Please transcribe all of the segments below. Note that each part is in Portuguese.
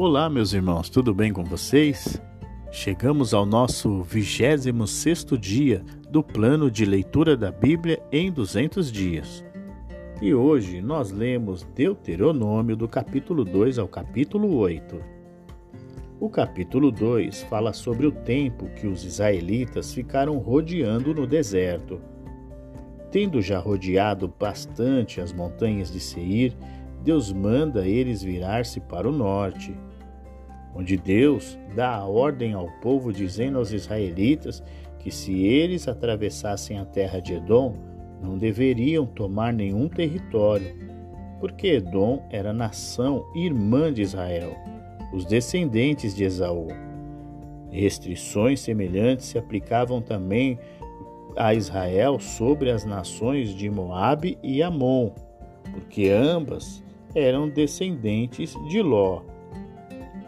Olá, meus irmãos, tudo bem com vocês? Chegamos ao nosso 26 dia do plano de leitura da Bíblia em 200 dias. E hoje nós lemos Deuteronômio do capítulo 2 ao capítulo 8. O capítulo 2 fala sobre o tempo que os israelitas ficaram rodeando no deserto. Tendo já rodeado bastante as montanhas de Seir, Deus manda eles virar-se para o norte, onde Deus dá a ordem ao povo, dizendo aos israelitas que se eles atravessassem a terra de Edom, não deveriam tomar nenhum território, porque Edom era nação irmã de Israel, os descendentes de Esaú. Restrições semelhantes se aplicavam também a Israel sobre as nações de Moabe e Amon, porque ambas eram descendentes de Ló.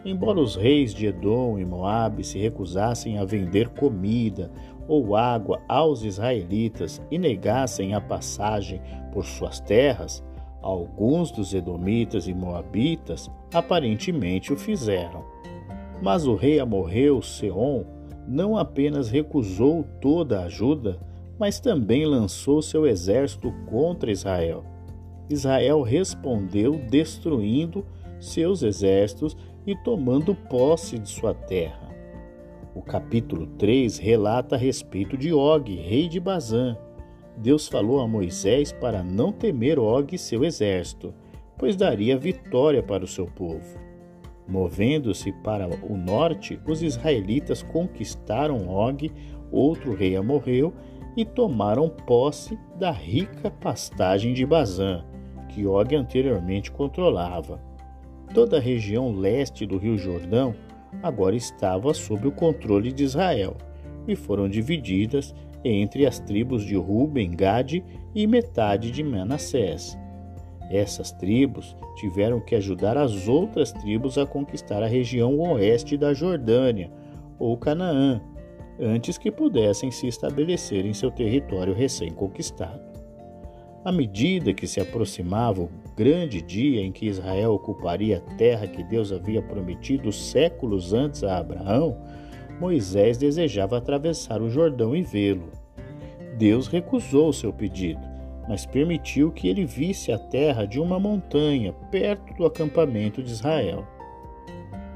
Embora os reis de Edom e Moabe se recusassem a vender comida ou água aos israelitas e negassem a passagem por suas terras, alguns dos edomitas e moabitas aparentemente o fizeram. Mas o rei amorreu Seom não apenas recusou toda a ajuda, mas também lançou seu exército contra Israel. Israel respondeu destruindo seus exércitos e tomando posse de sua terra. O capítulo 3 relata a respeito de Og, rei de Bazã. Deus falou a Moisés para não temer Og e seu exército, pois daria vitória para o seu povo. Movendo-se para o norte, os israelitas conquistaram Og, outro rei amorreu, e tomaram posse da rica pastagem de Bazã, que Og anteriormente controlava. Toda a região leste do Rio Jordão agora estava sob o controle de Israel e foram divididas entre as tribos de Ruben, Gade e metade de Manassés. Essas tribos tiveram que ajudar as outras tribos a conquistar a região oeste da Jordânia, ou Canaã, antes que pudessem se estabelecer em seu território recém-conquistado. À medida que se aproximava o grande dia em que Israel ocuparia a terra que Deus havia prometido séculos antes a Abraão, Moisés desejava atravessar o Jordão e vê-lo. Deus recusou seu pedido, mas permitiu que ele visse a terra de uma montanha perto do acampamento de Israel.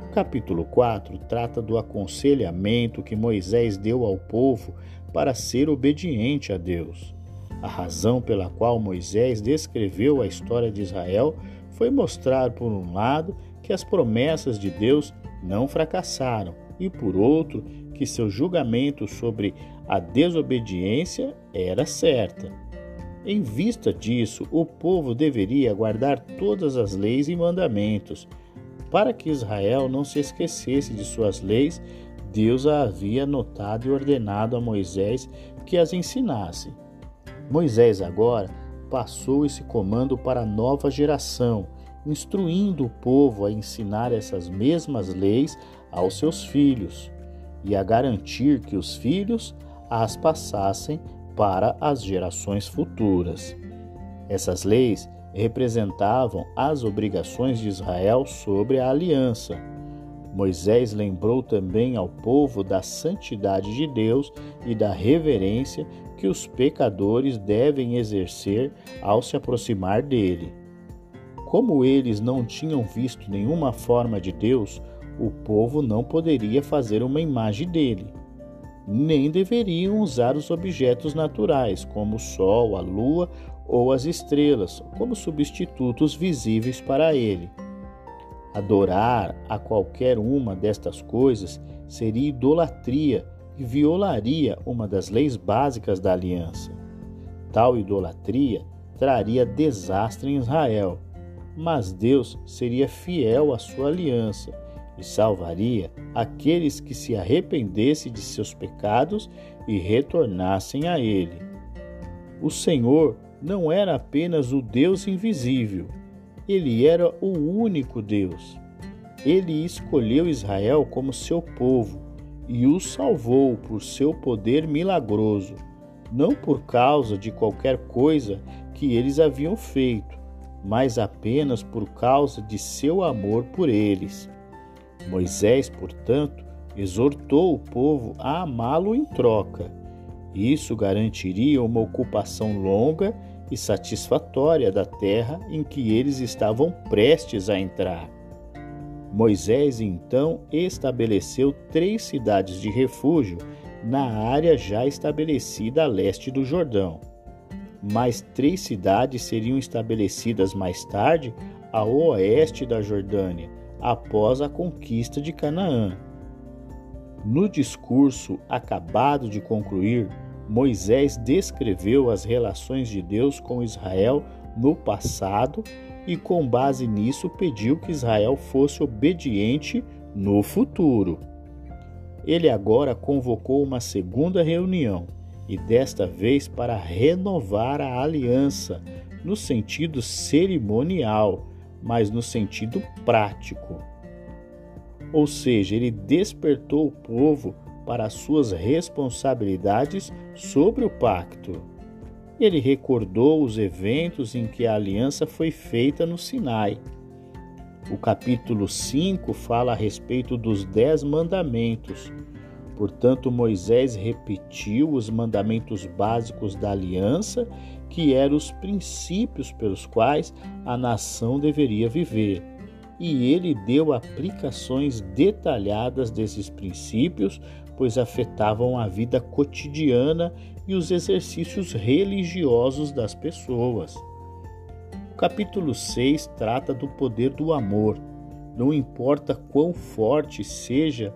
O capítulo 4 trata do aconselhamento que Moisés deu ao povo para ser obediente a Deus. A razão pela qual Moisés descreveu a história de Israel foi mostrar, por um lado, que as promessas de Deus não fracassaram, e por outro, que seu julgamento sobre a desobediência era certa. Em vista disso, o povo deveria guardar todas as leis e mandamentos. Para que Israel não se esquecesse de suas leis, Deus a havia anotado e ordenado a Moisés que as ensinasse. Moisés agora passou esse comando para a nova geração, instruindo o povo a ensinar essas mesmas leis aos seus filhos e a garantir que os filhos as passassem para as gerações futuras. Essas leis representavam as obrigações de Israel sobre a aliança. Moisés lembrou também ao povo da santidade de Deus e da reverência que os pecadores devem exercer ao se aproximar dele. Como eles não tinham visto nenhuma forma de Deus, o povo não poderia fazer uma imagem dele, nem deveriam usar os objetos naturais, como o sol, a lua ou as estrelas, como substitutos visíveis para ele. Adorar a qualquer uma destas coisas seria idolatria e violaria uma das leis básicas da aliança. Tal idolatria traria desastre em Israel, mas Deus seria fiel à sua aliança e salvaria aqueles que se arrependessem de seus pecados e retornassem a Ele. O Senhor não era apenas o Deus invisível, ele era o único Deus. Ele escolheu Israel como seu povo e os salvou por seu poder milagroso, não por causa de qualquer coisa que eles haviam feito, mas apenas por causa de seu amor por eles. Moisés, portanto, exortou o povo a amá-lo em troca. Isso garantiria uma ocupação longa e satisfatória da terra em que eles estavam prestes a entrar. Moisés então estabeleceu três cidades de refúgio na área já estabelecida a leste do Jordão. Mais três cidades seriam estabelecidas mais tarde a oeste da Jordânia, após a conquista de Canaã. No discurso acabado de concluir, Moisés descreveu as relações de Deus com Israel no passado e, com base nisso, pediu que Israel fosse obediente no futuro. Ele agora convocou uma segunda reunião e desta vez para renovar a aliança no sentido cerimonial, mas no sentido prático. Ou seja, ele despertou o povo para as suas responsabilidades sobre o pacto. Ele recordou os eventos em que a aliança foi feita no Sinai. O capítulo 5 fala a respeito dos dez mandamentos. Portanto, Moisés repetiu os mandamentos básicos da aliança, que eram os princípios pelos quais a nação deveria viver. E ele deu aplicações detalhadas desses princípios, pois afetavam a vida cotidiana e os exercícios religiosos das pessoas. O capítulo 6 trata do poder do amor. Não importa quão forte seja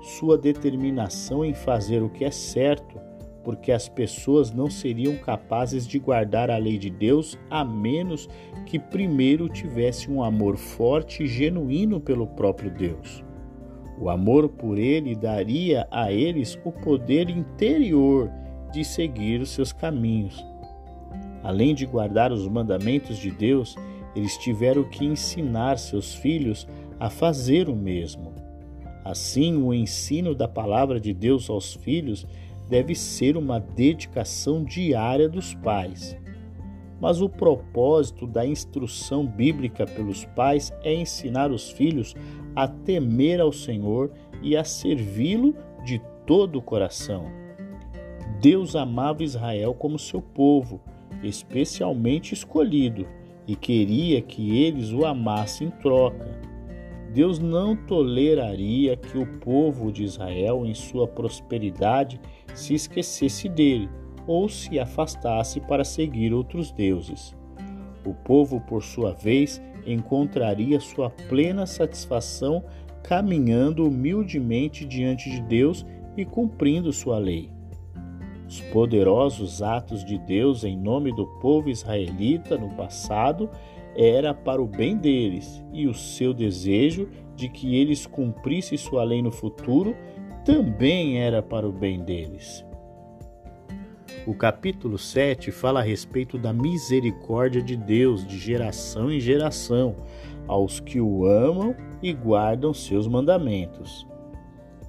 sua determinação em fazer o que é certo, porque as pessoas não seriam capazes de guardar a lei de Deus a menos que primeiro tivesse um amor forte e genuíno pelo próprio Deus. O amor por ele daria a eles o poder interior de seguir os seus caminhos. Além de guardar os mandamentos de Deus, eles tiveram que ensinar seus filhos a fazer o mesmo. Assim, o ensino da palavra de Deus aos filhos deve ser uma dedicação diária dos pais. Mas o propósito da instrução bíblica pelos pais é ensinar os filhos a temer ao Senhor e a servi-lo de todo o coração. Deus amava Israel como seu povo, especialmente escolhido, e queria que eles o amassem em troca. Deus não toleraria que o povo de Israel, em sua prosperidade, se esquecesse dele ou se afastasse para seguir outros deuses. O povo, por sua vez, encontraria sua plena satisfação caminhando humildemente diante de Deus e cumprindo sua lei. Os poderosos atos de Deus em nome do povo israelita no passado era para o bem deles, e o seu desejo de que eles cumprissem sua lei no futuro também era para o bem deles. O capítulo 7 fala a respeito da misericórdia de Deus de geração em geração aos que o amam e guardam seus mandamentos.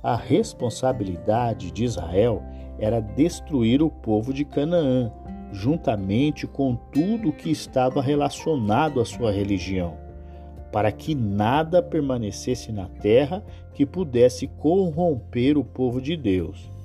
A responsabilidade de Israel era destruir o povo de Canaã, juntamente com tudo que estava relacionado à sua religião, para que nada permanecesse na terra que pudesse corromper o povo de Deus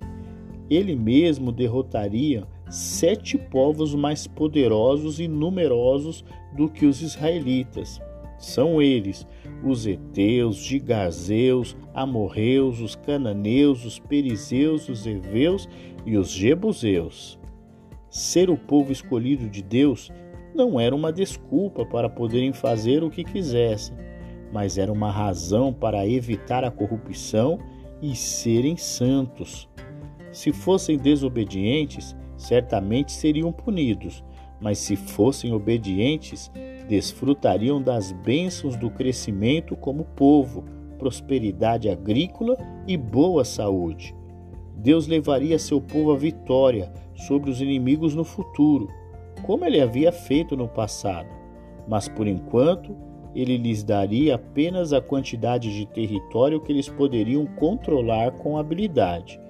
ele mesmo derrotaria sete povos mais poderosos e numerosos do que os israelitas. São eles os heteus, gigazeus, amorreus, os cananeus, os perizeus, os heveus e os jebuseus. Ser o povo escolhido de Deus não era uma desculpa para poderem fazer o que quisessem, mas era uma razão para evitar a corrupção e serem santos. Se fossem desobedientes, certamente seriam punidos, mas se fossem obedientes, desfrutariam das bênçãos do crescimento como povo, prosperidade agrícola e boa saúde. Deus levaria seu povo à vitória sobre os inimigos no futuro, como ele havia feito no passado, mas por enquanto ele lhes daria apenas a quantidade de território que eles poderiam controlar com habilidade.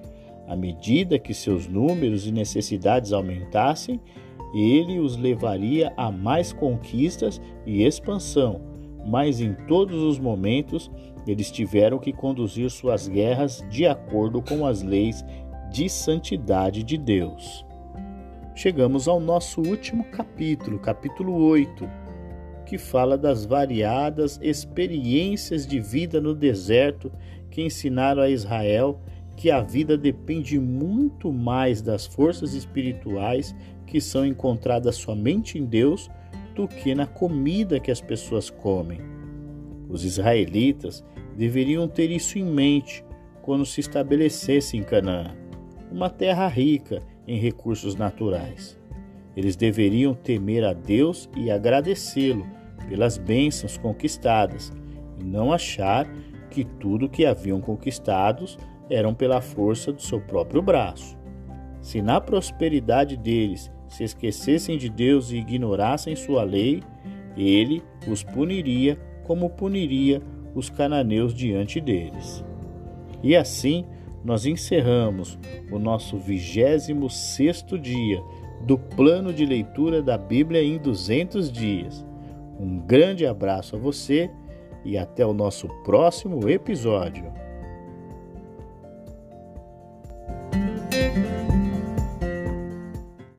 À medida que seus números e necessidades aumentassem, ele os levaria a mais conquistas e expansão, mas em todos os momentos eles tiveram que conduzir suas guerras de acordo com as leis de santidade de Deus. Chegamos ao nosso último capítulo, capítulo 8, que fala das variadas experiências de vida no deserto que ensinaram a Israel que a vida depende muito mais das forças espirituais que são encontradas somente em Deus do que na comida que as pessoas comem. Os israelitas deveriam ter isso em mente quando se estabelecessem em Canaã, uma terra rica em recursos naturais. Eles deveriam temer a Deus e agradecê-lo pelas bênçãos conquistadas e não achar que tudo que haviam conquistados eram pela força do seu próprio braço. Se na prosperidade deles se esquecessem de Deus e ignorassem sua lei, ele os puniria como puniria os cananeus diante deles. E assim nós encerramos o nosso 26 sexto dia do plano de leitura da Bíblia em 200 dias. Um grande abraço a você e até o nosso próximo episódio.